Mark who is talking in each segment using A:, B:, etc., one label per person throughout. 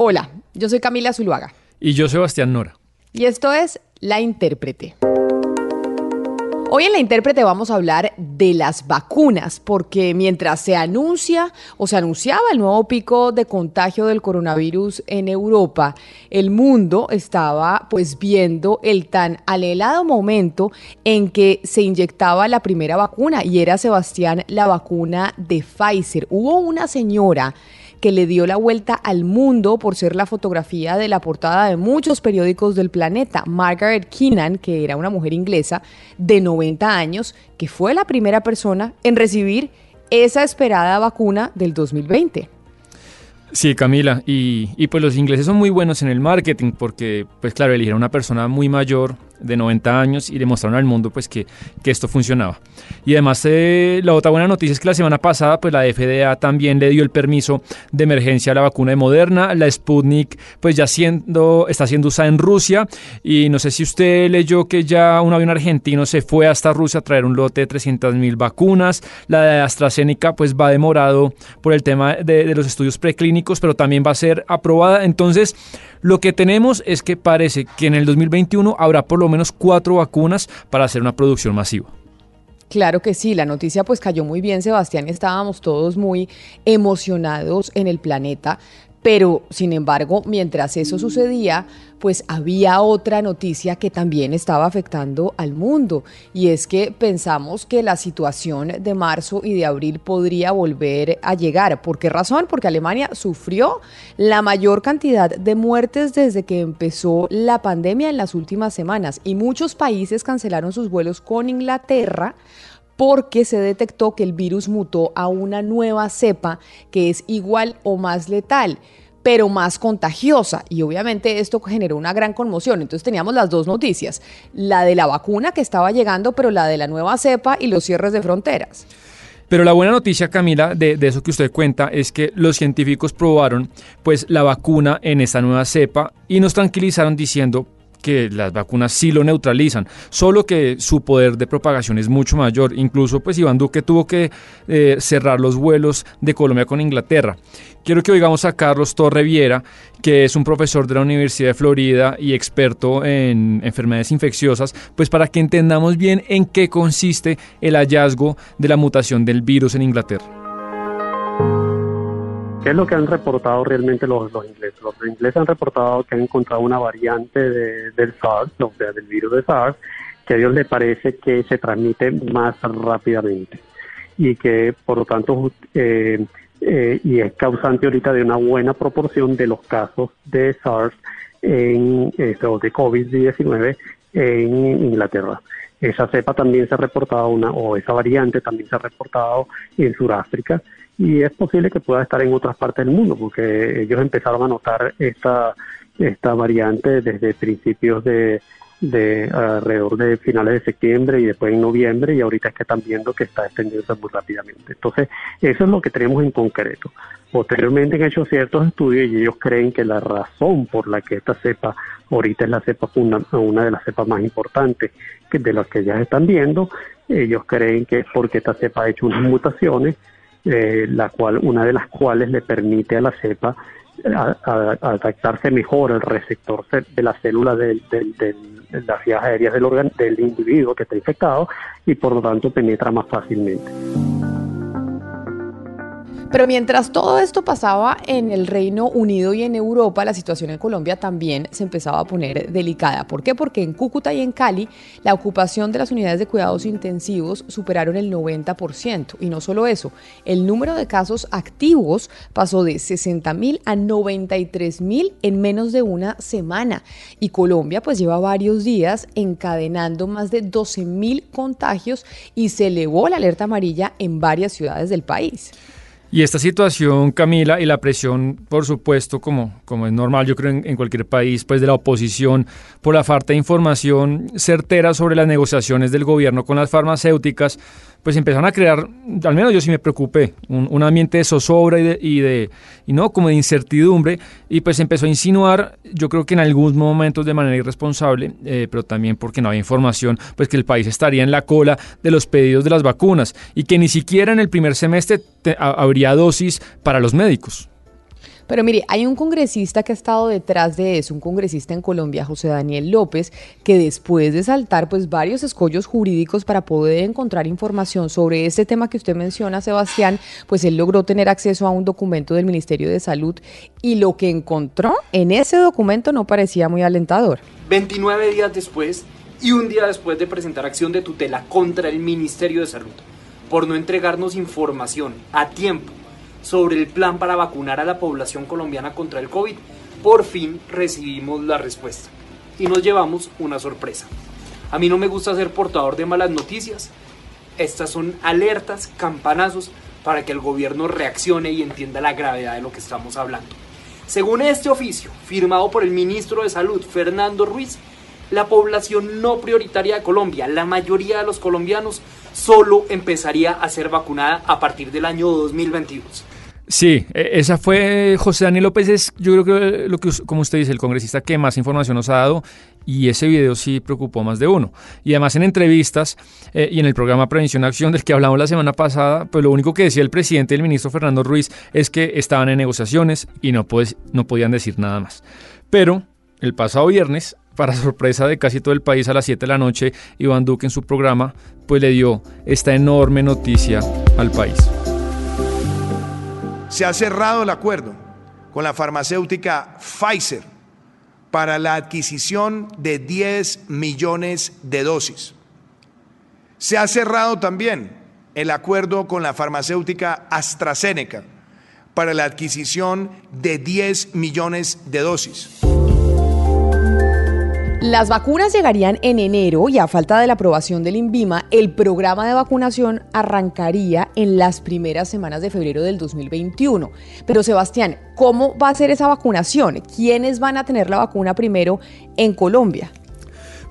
A: Hola, yo soy Camila Zuluaga.
B: Y yo, Sebastián Nora.
A: Y esto es La Intérprete. Hoy en la intérprete vamos a hablar de las vacunas, porque mientras se anuncia o se anunciaba el nuevo pico de contagio del coronavirus en Europa, el mundo estaba pues viendo el tan alelado momento en que se inyectaba la primera vacuna y era Sebastián la vacuna de Pfizer. Hubo una señora que le dio la vuelta al mundo por ser la fotografía de la portada de muchos periódicos del planeta. Margaret Keenan, que era una mujer inglesa de 90 años, que fue la primera persona en recibir esa esperada vacuna del 2020.
B: Sí, Camila, y, pues los ingleses son muy buenos en el marketing porque, pues claro, eligieron una persona muy mayor de 90 años y demostraron al mundo pues que, que esto funcionaba. Y además eh, la otra buena noticia es que la semana pasada pues la FDA también le dio el permiso de emergencia a la vacuna de Moderna, la Sputnik pues ya siendo, está siendo usada en Rusia. Y no sé si usted leyó que ya un avión argentino se fue hasta Rusia a traer un lote de 300 mil vacunas, la de AstraZeneca pues va demorado por el tema de, de los estudios preclínicos pero también va a ser aprobada, entonces lo que tenemos es que parece que en el 2021 habrá por lo menos cuatro vacunas para hacer una producción masiva.
A: Claro que sí, la noticia pues cayó muy bien, Sebastián, estábamos todos muy emocionados en el planeta, pero, sin embargo, mientras eso sucedía, pues había otra noticia que también estaba afectando al mundo, y es que pensamos que la situación de marzo y de abril podría volver a llegar. ¿Por qué razón? Porque Alemania sufrió la mayor cantidad de muertes desde que empezó la pandemia en las últimas semanas, y muchos países cancelaron sus vuelos con Inglaterra porque se detectó que el virus mutó a una nueva cepa que es igual o más letal pero más contagiosa. Y obviamente esto generó una gran conmoción. Entonces teníamos las dos noticias, la de la vacuna que estaba llegando, pero la de la nueva cepa y los cierres de fronteras.
B: Pero la buena noticia, Camila, de, eso que usted cuenta es que los científicos probaron pues la vacuna en esta nueva cepa y nos tranquilizaron diciendo que las vacunas sí lo neutralizan, solo que su poder de propagación es mucho mayor. Incluso, pues Iván Duque tuvo que eh, cerrar los vuelos de Colombia con Inglaterra. Quiero que oigamos a Carlos Torreviera, que es un profesor de la Universidad de Florida y experto en enfermedades infecciosas, pues para que entendamos bien en qué consiste el hallazgo de la mutación del virus en Inglaterra.
C: ¿Qué es lo que han reportado realmente los, ingleses? Los ingleses han reportado que han encontrado una variante de, del SARS, del virus de SARS, que a ellos les parece que se transmite más rápidamente y que por lo tanto eh, eh, y es causante ahorita de una buena proporción de los casos de SARS en, eh, o de COVID-19 en Inglaterra. Esa cepa también se ha reportado, una, o esa variante también se ha reportado en Sudáfrica y es posible que pueda estar en otras partes del mundo porque ellos empezaron a notar esta, esta variante desde principios de, de alrededor de finales de septiembre y después en noviembre y ahorita es que están viendo que está extendiéndose muy rápidamente. Entonces, eso es lo que tenemos en concreto. Posteriormente han hecho ciertos estudios y ellos creen que la razón por la que esta cepa ahorita es la cepa una, una de las cepas más importantes que de las que ya están viendo, ellos creen que es porque esta cepa ha hecho unas mutaciones eh, la cual, una de las cuales le permite a la cepa adaptarse mejor al receptor de la célula de las vías aéreas del, del individuo que está infectado y por lo tanto penetra más fácilmente.
A: Pero mientras todo esto pasaba en el Reino Unido y en Europa, la situación en Colombia también se empezaba a poner delicada. ¿Por qué? Porque en Cúcuta y en Cali la ocupación de las unidades de cuidados intensivos superaron el 90%. Y no solo eso, el número de casos activos pasó de 60 mil a 93 mil en menos de una semana. Y Colombia pues lleva varios días encadenando más de 12 mil contagios y se elevó la alerta amarilla en varias ciudades del país.
B: Y esta situación, Camila, y la presión, por supuesto, como, como es normal, yo creo, en, en, cualquier país, pues de la oposición, por la falta de información certera sobre las negociaciones del gobierno con las farmacéuticas, pues empezaron a crear, al menos yo sí me preocupé, un, un ambiente de zozobra y de, y de, y no, como de incertidumbre, y pues empezó a insinuar, yo creo que en algunos momentos de manera irresponsable, eh, pero también porque no había información, pues que el país estaría en la cola de los pedidos de las vacunas y que ni siquiera en el primer semestre te, habría dosis para los médicos.
A: Pero mire, hay un congresista que ha estado detrás de eso, un congresista en Colombia, José Daniel López, que después de saltar pues varios escollos jurídicos para poder encontrar información sobre este tema que usted menciona, Sebastián, pues él logró tener acceso a un documento del Ministerio de Salud y lo que encontró en ese documento no parecía muy alentador.
D: 29 días después y un día después de presentar acción de tutela contra el Ministerio de Salud por no entregarnos información a tiempo sobre el plan para vacunar a la población colombiana contra el COVID, por fin recibimos la respuesta y nos llevamos una sorpresa. A mí no me gusta ser portador de malas noticias. Estas son alertas, campanazos para que el gobierno reaccione y entienda la gravedad de lo que estamos hablando. Según este oficio, firmado por el ministro de Salud, Fernando Ruiz, la población no prioritaria de Colombia, la mayoría de los colombianos, solo empezaría a ser vacunada a partir del año 2022.
B: Sí, e, esa fue José Daniel López, es yo creo que lo que, como usted dice, el congresista que más información nos ha dado y ese video sí preocupó más de uno. Y además en entrevistas eh, y en el programa Prevención Acción del que hablamos la semana pasada, pues lo único que decía el presidente y el ministro Fernando Ruiz es que estaban en negociaciones y no, pues, no podían decir nada más. Pero el pasado viernes, para sorpresa de casi todo el país a las 7 de la noche, Iván Duque en su programa pues le dio esta enorme noticia al país.
E: Se ha cerrado el acuerdo con la farmacéutica Pfizer para la adquisición de 10 millones de dosis. Se ha cerrado también el acuerdo con la farmacéutica AstraZeneca para la adquisición de 10 millones de dosis.
A: Las vacunas llegarían en enero y a falta de la aprobación del INVIMA, el programa de vacunación arrancaría en las primeras semanas de febrero del 2021. Pero Sebastián, ¿cómo va a ser esa vacunación? ¿Quiénes van a tener la vacuna primero en Colombia?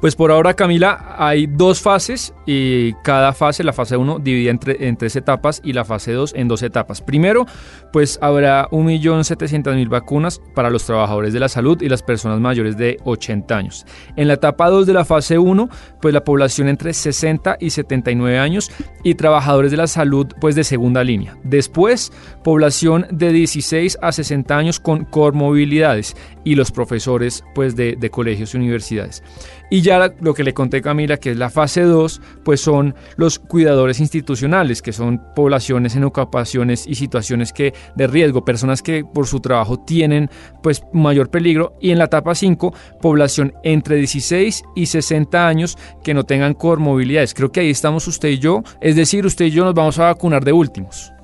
B: Pues por ahora, Camila, hay dos fases y cada fase, la fase 1, divide entre, en tres etapas y la fase 2 en dos etapas. Primero, pues habrá 1.700.000 vacunas para los trabajadores de la salud y las personas mayores de 80 años. En la etapa 2 de la fase 1, pues la población entre 60 y 79 años y trabajadores de la salud pues de segunda línea. Después, población de 16 a 60 años con comorbilidades y los profesores pues de, de colegios y universidades. Y ya lo que le conté Camila, que es la fase 2, pues son los cuidadores institucionales, que son poblaciones en ocupaciones y situaciones que de riesgo, personas que por su trabajo tienen pues mayor peligro. Y en la etapa 5, población entre 16 y 60 años que no tengan comorbilidades. Creo que ahí estamos usted y yo, es decir, usted y yo nos vamos a vacunar de últimos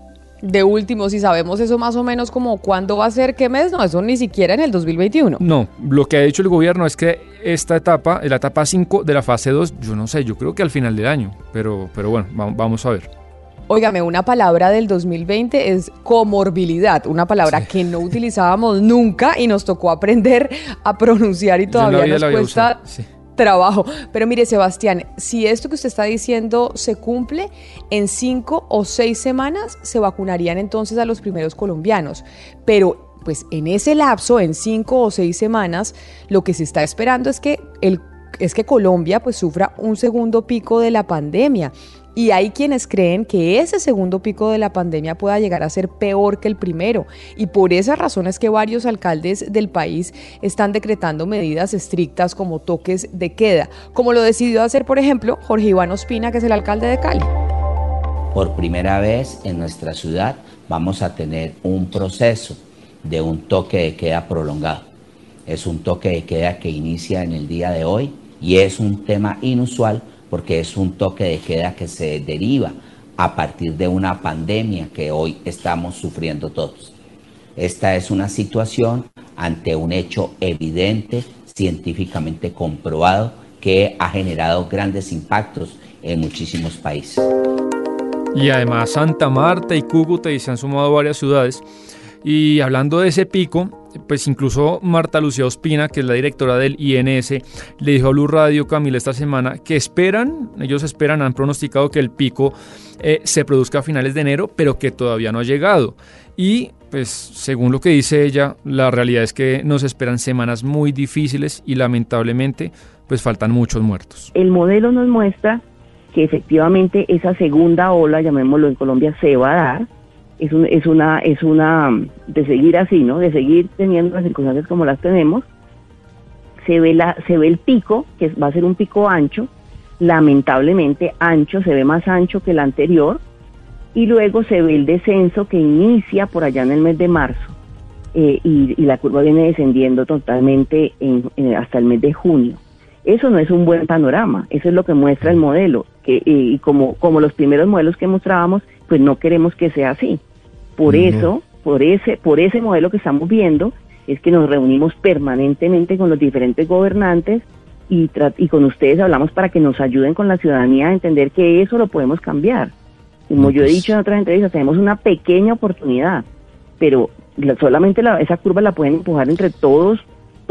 A: de último, si sabemos eso más o menos como cuándo va a ser, qué mes, no, eso ni siquiera en el 2021.
B: No, lo que ha dicho el gobierno es que esta etapa, la etapa 5 de la fase 2, yo no sé, yo creo que al final del año, pero, pero bueno, vamos a ver.
A: Óigame, una palabra del 2020 es comorbilidad, una palabra que no utilizábamos nunca y nos tocó aprender a pronunciar y todavía nos cuesta trabajo. Pero mire, Sebastián, si esto que usted está diciendo se cumple, en cinco o seis semanas se vacunarían entonces a los primeros colombianos. Pero pues en ese lapso, en cinco o seis semanas, lo que se está esperando es que el es que Colombia pues sufra un segundo pico de la pandemia y hay quienes creen que ese segundo pico de la pandemia pueda llegar a ser peor que el primero. Y por esa razón es que varios alcaldes del país están decretando medidas estrictas como toques de queda, como lo decidió hacer, por ejemplo, Jorge Iván Ospina, que es el alcalde de Cali.
F: Por primera vez en nuestra ciudad vamos a tener un proceso de un toque de queda prolongado. Es un toque de queda que inicia en el día de hoy y es un tema inusual porque es un toque de queda que se deriva a partir de una pandemia que hoy estamos sufriendo todos. Esta es una situación ante un hecho evidente, científicamente comprobado, que ha generado grandes impactos en muchísimos países.
B: Y además Santa Marta y Cúcuta y se han sumado varias ciudades. Y hablando de ese pico, pues incluso Marta Lucía Ospina, que es la directora del INS, le dijo a Blue Radio Camila esta semana que esperan, ellos esperan, han pronosticado que el pico eh, se produzca a finales de enero, pero que todavía no ha llegado. Y pues según lo que dice ella, la realidad es que nos esperan semanas muy difíciles y lamentablemente pues faltan muchos muertos.
G: El modelo nos muestra que efectivamente esa segunda ola, llamémoslo en Colombia, se va a dar es, un, es una, es una, de seguir así, ¿no? De seguir teniendo las circunstancias como las tenemos, se ve, la, se ve el pico, que va a ser un pico ancho, lamentablemente ancho, se ve más ancho que el anterior, y luego se ve el descenso que inicia por allá en el mes de marzo, eh, y, la curva viene descendiendo totalmente hasta el mes de junio. Eso no es un buen panorama, eso es lo que muestra el modelo, que, y como, como los primeros modelos que mostrábamos, pues no queremos que sea así. Por eso, por ese, por ese modelo que estamos viendo, es que nos reunimos permanentemente con los diferentes gobernantes y, y con ustedes hablamos para que nos ayuden con la ciudadanía a entender que eso lo podemos cambiar. Como yo he pues dicho en otras entrevistas, tenemos una pequeña oportunidad, pero solamente esa curva la pueden empujar entre todos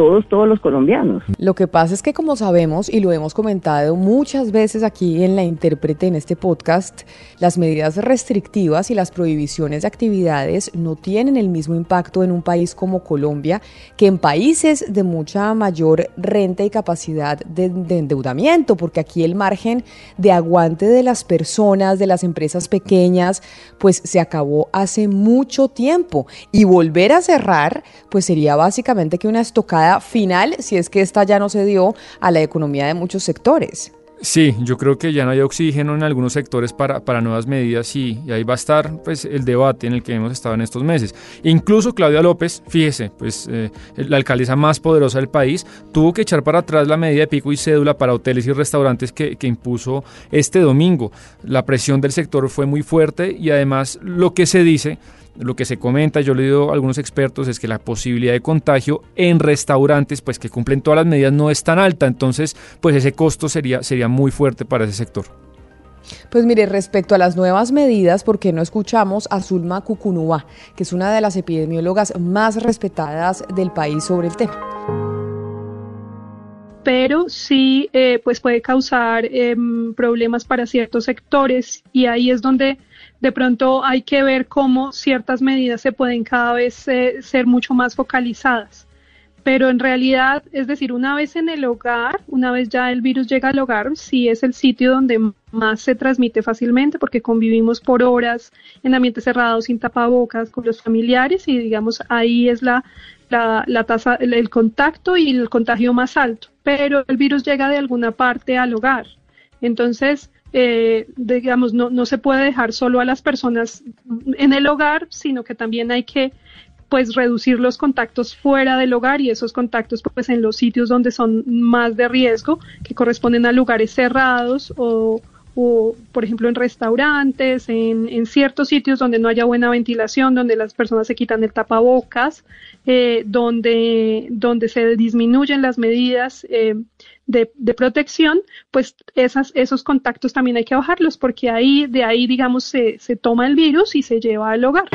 G: todos, todos los colombianos.
A: Lo que pasa es que como sabemos y lo hemos comentado muchas veces aquí en la intérprete en este podcast, las medidas restrictivas y las prohibiciones de actividades no tienen el mismo impacto en un país como Colombia que en países de mucha mayor renta y capacidad de, de endeudamiento, porque aquí el margen de aguante de las personas, de las empresas pequeñas, pues se acabó hace mucho tiempo y volver a cerrar, pues sería básicamente que una estocada final si es que esta ya no se dio a la economía de muchos sectores.
B: Sí, yo creo que ya no hay oxígeno en algunos sectores para, para nuevas medidas y, ahí va a estar pues, el debate en el que hemos estado en estos meses. Incluso Claudia López, fíjese, pues eh, la alcaldesa más poderosa del país, tuvo que echar para atrás la medida de pico y cédula para hoteles y restaurantes que, que impuso este domingo. La presión del sector fue muy fuerte y además lo que se dice lo que se comenta, yo le digo a algunos expertos, es que la posibilidad de contagio en restaurantes, pues que cumplen todas las medidas, no es tan alta. Entonces, pues ese costo sería, sería muy fuerte para ese sector.
A: Pues mire, respecto a las nuevas medidas, ¿por qué no escuchamos a Zulma Cucunúa, que es una de las epidemiólogas más respetadas del país sobre el tema?
H: pero sí eh, pues puede causar em, problemas para ciertos sectores y ahí es donde de pronto hay que ver cómo ciertas medidas se pueden cada vez eh, ser mucho más focalizadas. Pero en realidad, es decir, una vez en el hogar, una vez ya el virus llega al hogar, sí es el sitio donde más se transmite fácilmente porque convivimos por horas en ambientes cerrados sin tapabocas con los familiares y digamos ahí es la, la, la tasa, el contacto y el contagio más alto. Pero el virus llega de alguna parte al hogar. Entonces, eh, digamos, no, no se puede dejar solo a las personas en el hogar, sino que también hay que pues reducir los contactos fuera del hogar y esos contactos pues en los sitios donde son más de riesgo, que corresponden a lugares cerrados o, o por ejemplo en restaurantes, en, en, ciertos sitios donde no haya buena ventilación, donde las personas se quitan el tapabocas, eh, donde, donde se disminuyen las medidas eh, de, de, protección, pues esas, esos contactos también hay que bajarlos porque ahí, de ahí, digamos, se, se toma el virus y se lleva al hogar.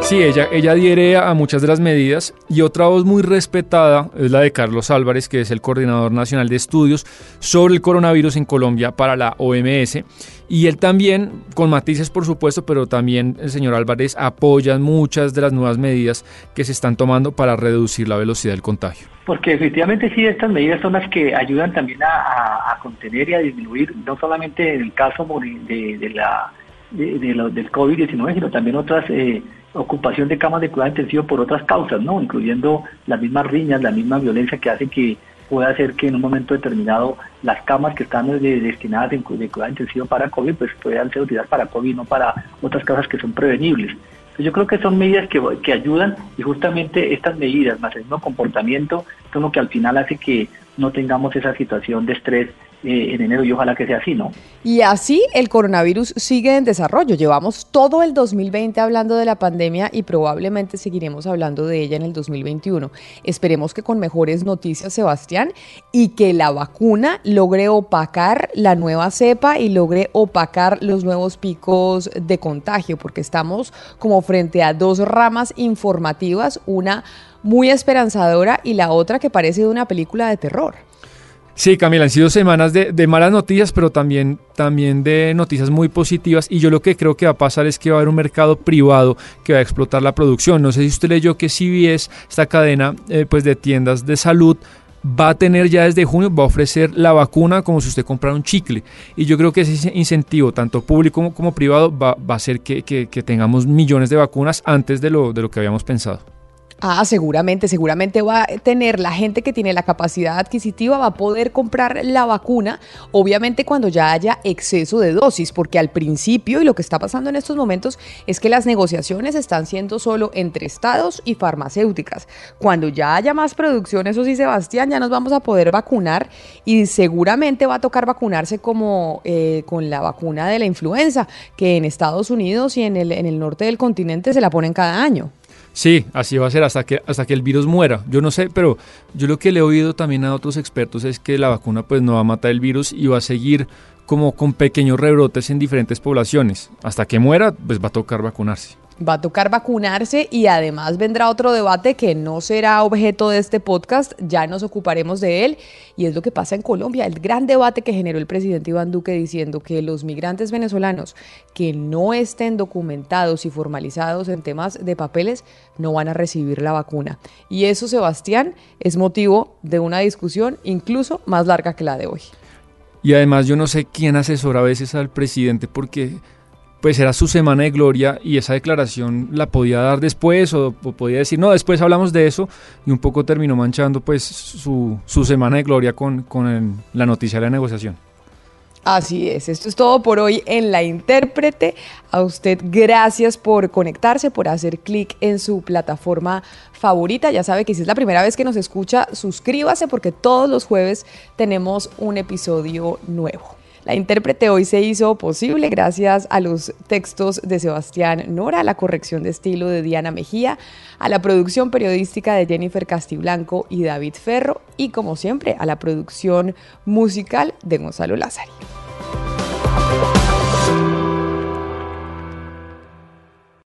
B: Sí, ella, ella adhiere a muchas de las medidas y otra voz muy respetada es la de Carlos Álvarez, que es el coordinador nacional de estudios sobre el coronavirus en Colombia para la OMS. Y él también, con matices por supuesto, pero también el señor Álvarez apoya muchas de las nuevas medidas que se están tomando para reducir la velocidad del contagio.
I: Porque efectivamente sí, estas medidas son las que ayudan también a, contener y a disminuir, no solamente en el caso de la, de, del COVID-19, sino también otras... Eh, ocupación de camas de cuidado intensivo por otras causas, ¿no? Incluyendo las mismas riñas, la misma violencia que hace que pueda hacer que en un momento determinado las camas que están destinadas de, cuidado intensivo para COVID pues puedan ser utilizadas para COVID, no para otras causas que son prevenibles. yo creo que son medidas que, que ayudan y justamente estas medidas más el mismo comportamiento son lo que al final hace que no tengamos esa situación de estrés eh, en enero y ojalá que sea así, ¿no?
A: Y así el coronavirus sigue en desarrollo. Llevamos todo el 2020 hablando de la pandemia y probablemente seguiremos hablando de ella en el 2021. Esperemos que con mejores noticias, Sebastián, y que la vacuna logre opacar la nueva cepa y logre opacar los nuevos picos de contagio, porque estamos como frente a dos ramas informativas, una muy esperanzadora y la otra que parece de una película de terror.
B: Sí, Camila, han sido semanas de, malas noticias, pero también, también de noticias muy positivas. Y yo lo que creo que va a pasar es que va a haber un mercado privado que va a explotar la producción. No sé si usted leyó que CBS, esta cadena eh, pues de tiendas de salud, va a tener ya desde junio, va a ofrecer la vacuna como si usted comprara un chicle. Y yo creo que ese incentivo, tanto público como, privado, va, a hacer que, que, tengamos millones de vacunas antes de lo, de lo que habíamos pensado.
A: Ah, seguramente, seguramente va a tener la gente que tiene la capacidad adquisitiva, va a poder comprar la vacuna, obviamente cuando ya haya exceso de dosis, porque al principio y lo que está pasando en estos momentos es que las negociaciones están siendo solo entre estados y farmacéuticas. Cuando ya haya más producción, eso sí, Sebastián, ya nos vamos a poder vacunar y seguramente va a tocar vacunarse como eh, con la vacuna de la influenza, que en Estados Unidos y en el, en el norte del continente se la ponen cada año.
B: Sí, así va a ser hasta que, hasta que el virus muera. Yo no sé, pero yo lo que le he oído también a otros expertos es que la vacuna pues no va a matar el virus y va a seguir como con pequeños rebrotes en diferentes poblaciones. Hasta que muera, pues va a tocar vacunarse.
A: Va a tocar vacunarse y además vendrá otro debate que no será objeto de este podcast, ya nos ocuparemos de él y es lo que pasa en Colombia, el gran debate que generó el presidente Iván Duque diciendo que los migrantes venezolanos que no estén documentados y formalizados en temas de papeles no van a recibir la vacuna. Y eso, Sebastián, es motivo de una discusión incluso más larga que la de hoy.
B: Y además yo no sé quién asesora a veces al presidente porque pues era su semana de gloria y esa declaración la podía dar después o, podía decir, no, después hablamos de eso y un poco terminó manchando pues su, semana de gloria con, con la noticia de la negociación.
A: Así es, esto es todo por hoy en La Intérprete. A usted gracias por conectarse, por hacer clic en su plataforma favorita. Ya sabe que si es la primera vez que nos escucha, suscríbase porque todos los jueves tenemos un episodio nuevo. La intérprete hoy se hizo posible gracias a los textos de Sebastián Nora, a la corrección de estilo de Diana Mejía, a la producción periodística de Jennifer Castiblanco y David Ferro y como siempre a la producción musical de Gonzalo Lázaro.